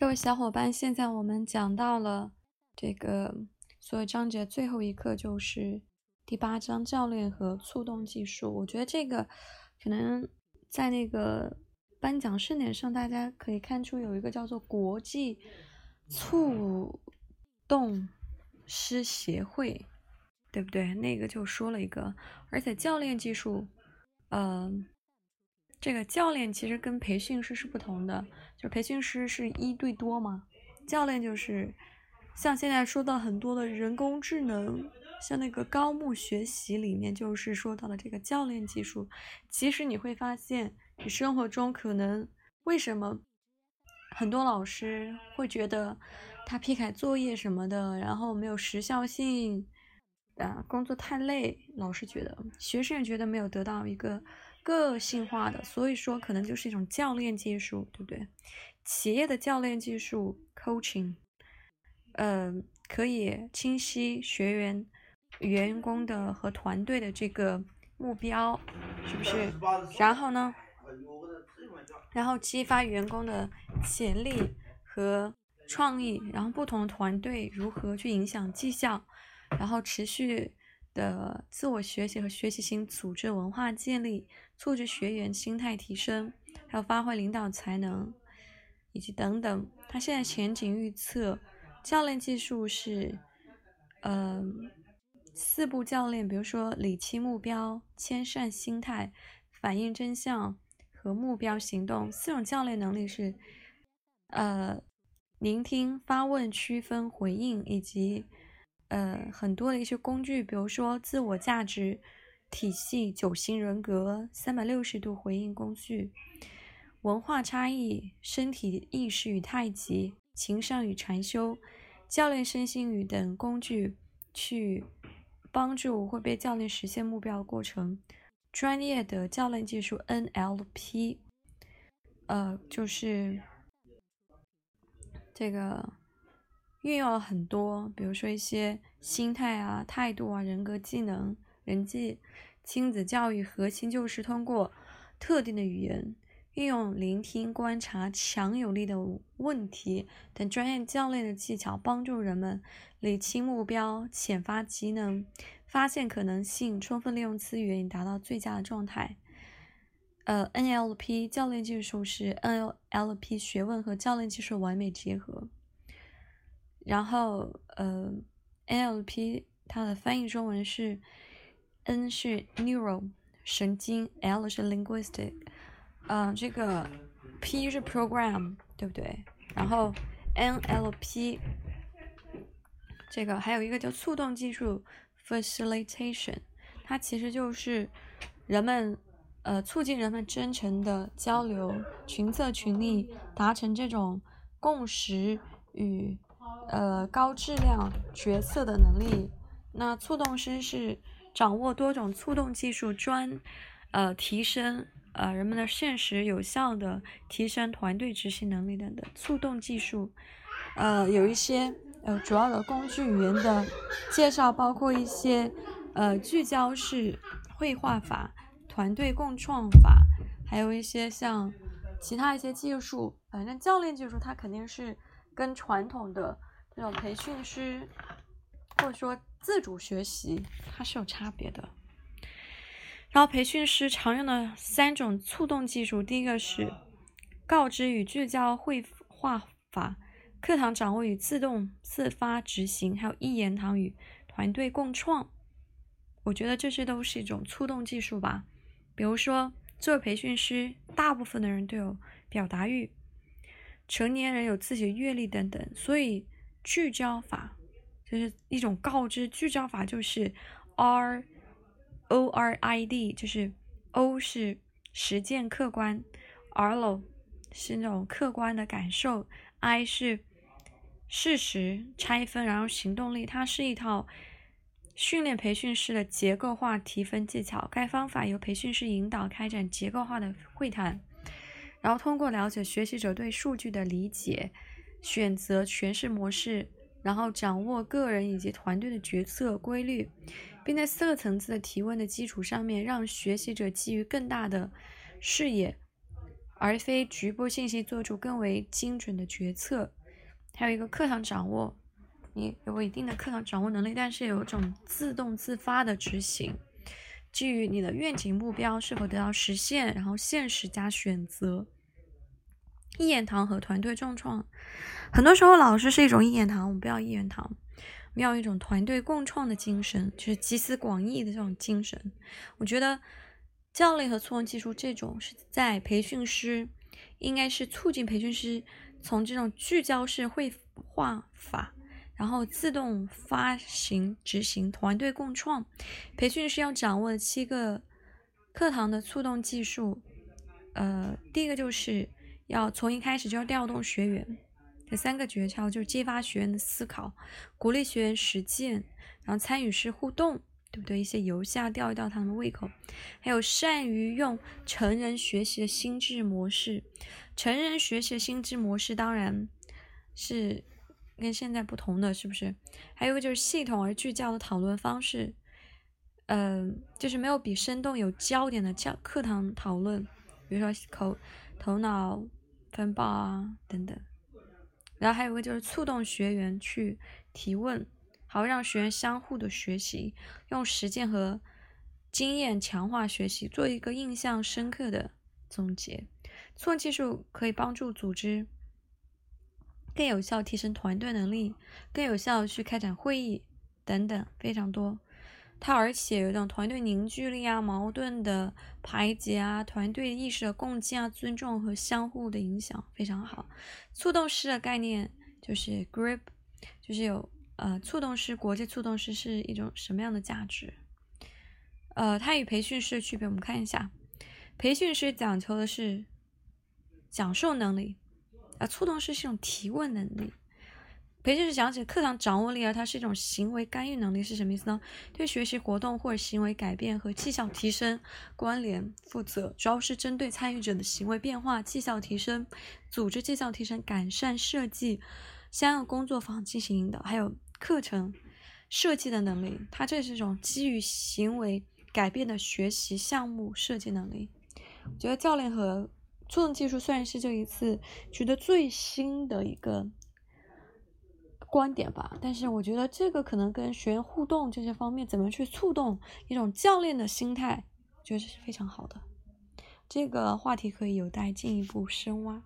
各位小伙伴，现在我们讲到了这个所有章节最后一课，就是第八章教练和促动技术。我觉得这个可能在那个颁奖盛典上，大家可以看出有一个叫做国际促动师协会，对不对？那个就说了一个，而且教练技术，嗯。这个教练其实跟培训师是不同的，就培训师是一对多嘛，教练就是像现在说到很多的人工智能，像那个高木学习里面就是说到了这个教练技术。其实你会发现，你生活中可能为什么很多老师会觉得他批改作业什么的，然后没有时效性，啊，工作太累，老师觉得，学生也觉得没有得到一个。个性化的，所以说可能就是一种教练技术，对不对？企业的教练技术 （coaching），嗯，可以清晰学员、员工的和团队的这个目标，是不是？然后呢？然后激发员工的潜力和创意，然后不同的团队如何去影响绩效，然后持续。的自我学习和学习型组织文化建立，促进学员心态提升，还有发挥领导才能，以及等等。他现在前景预测，教练技术是，嗯，四步教练，比如说理清目标、谦善心态、反映真相和目标行动。四种教练能力是，呃，聆听、发问、区分、回应以及。呃，很多的一些工具，比如说自我价值体系、九型人格、三百六十度回应工具、文化差异、身体意识与太极、情商与禅修、教练身心语等工具，去帮助会被教练实现目标的过程。专业的教练技术 NLP，呃，就是这个。运用了很多，比如说一些心态啊、态度啊、人格技能、人际、亲子教育，核心就是通过特定的语言，运用聆听、观察、强有力的问题等专业教练的技巧，帮助人们理清目标、潜发技能、发现可能性、充分利用资源，以达到最佳的状态。呃，NLP 教练技术是 NLP 学问和教练技术完美结合。然后，呃，NLP 它的翻译中文是 N 是 neural 神经，L 是 linguistic，嗯，这个 P 是 program，对不对？然后 NLP 这个还有一个叫促动技术 facilitation，它其实就是人们呃促进人们真诚的交流，群策群力，达成这种共识与。呃，高质量决策的能力。那促动师是掌握多种促动技术，专呃提升呃人们的现实有效的提升团队执行能力等的促动技术。呃，有一些呃主要的工具语言的介绍，包括一些呃聚焦式绘画法、团队共创法，还有一些像其他一些技术。反正教练技术它肯定是跟传统的。那种培训师，或者说自主学习，它是有差别的。然后培训师常用的三种促动技术，第一个是告知与聚焦绘画法，课堂掌握与自动自发执行，还有一言堂与团队共创。我觉得这些都是一种促动技术吧。比如说，作为培训师，大部分的人都有表达欲，成年人有自己的阅历等等，所以。聚焦法就是一种告知，聚焦法就是 R O R I D，就是 O 是实践客观，R O 是那种客观的感受，I 是事实拆分，然后行动力，它是一套训练培训师的结构化提分技巧。该方法由培训师引导开展结构化的会谈，然后通过了解学习者对数据的理解。选择诠释模式，然后掌握个人以及团队的决策规律，并在四个层次的提问的基础上面，让学习者基于更大的视野，而非局部信息做出更为精准的决策。还有一个课堂掌握，你有一定的课堂掌握能力，但是有一种自动自发的执行，基于你的愿景目标是否得到实现，然后现实加选择。一言堂和团队共创，很多时候老师是一种一言堂，我们不要一言堂，我们要一种团队共创的精神，就是集思广益的这种精神。我觉得教练和促动技术这种是在培训师，应该是促进培训师从这种聚焦式绘画法，然后自动发行执行团队共创。培训师要掌握的七个课堂的促动技术，呃，第一个就是。要从一开始就要调动学员，这三个诀窍就是激发学员的思考，鼓励学员实践，然后参与式互动，对不对？一些游戏啊，吊一吊他们的胃口，还有善于用成人学习的心智模式。成人学习的心智模式当然是跟现在不同的，是不是？还有一个就是系统而聚焦的讨论方式，嗯，就是没有比生动有焦点的教课堂讨论，比如说口头脑。分报啊，等等，然后还有个就是触动学员去提问，好让学员相互的学习，用实践和经验强化学习，做一个印象深刻的总结。触动技术可以帮助组织更有效提升团队能力，更有效去开展会议等等，非常多。它而且有一种团队凝聚力啊、矛盾的排解啊、团队意识的共建啊、尊重和相互的影响非常好。促动师的概念就是 grip，就是有呃，促动师，国际促动师是一种什么样的价值？呃，它与培训师的区别，我们看一下，培训师讲求的是讲授能力，啊，促动师是一种提问能力。培训是讲解课堂掌握力，而它是一种行为干预能力，是什么意思呢？对学习活动或者行为改变和绩效提升关联负责，主要是针对参与者的行为变化、绩效提升、组织绩效提升、改善设计相应工作坊进行引导，还有课程设计的能力。它这是一种基于行为改变的学习项目设计能力。我觉得教练和触动技术算是这一次觉得最新的一个。观点吧，但是我觉得这个可能跟学员互动这些方面，怎么去触动一种教练的心态，觉得是非常好的。这个话题可以有待进一步深挖。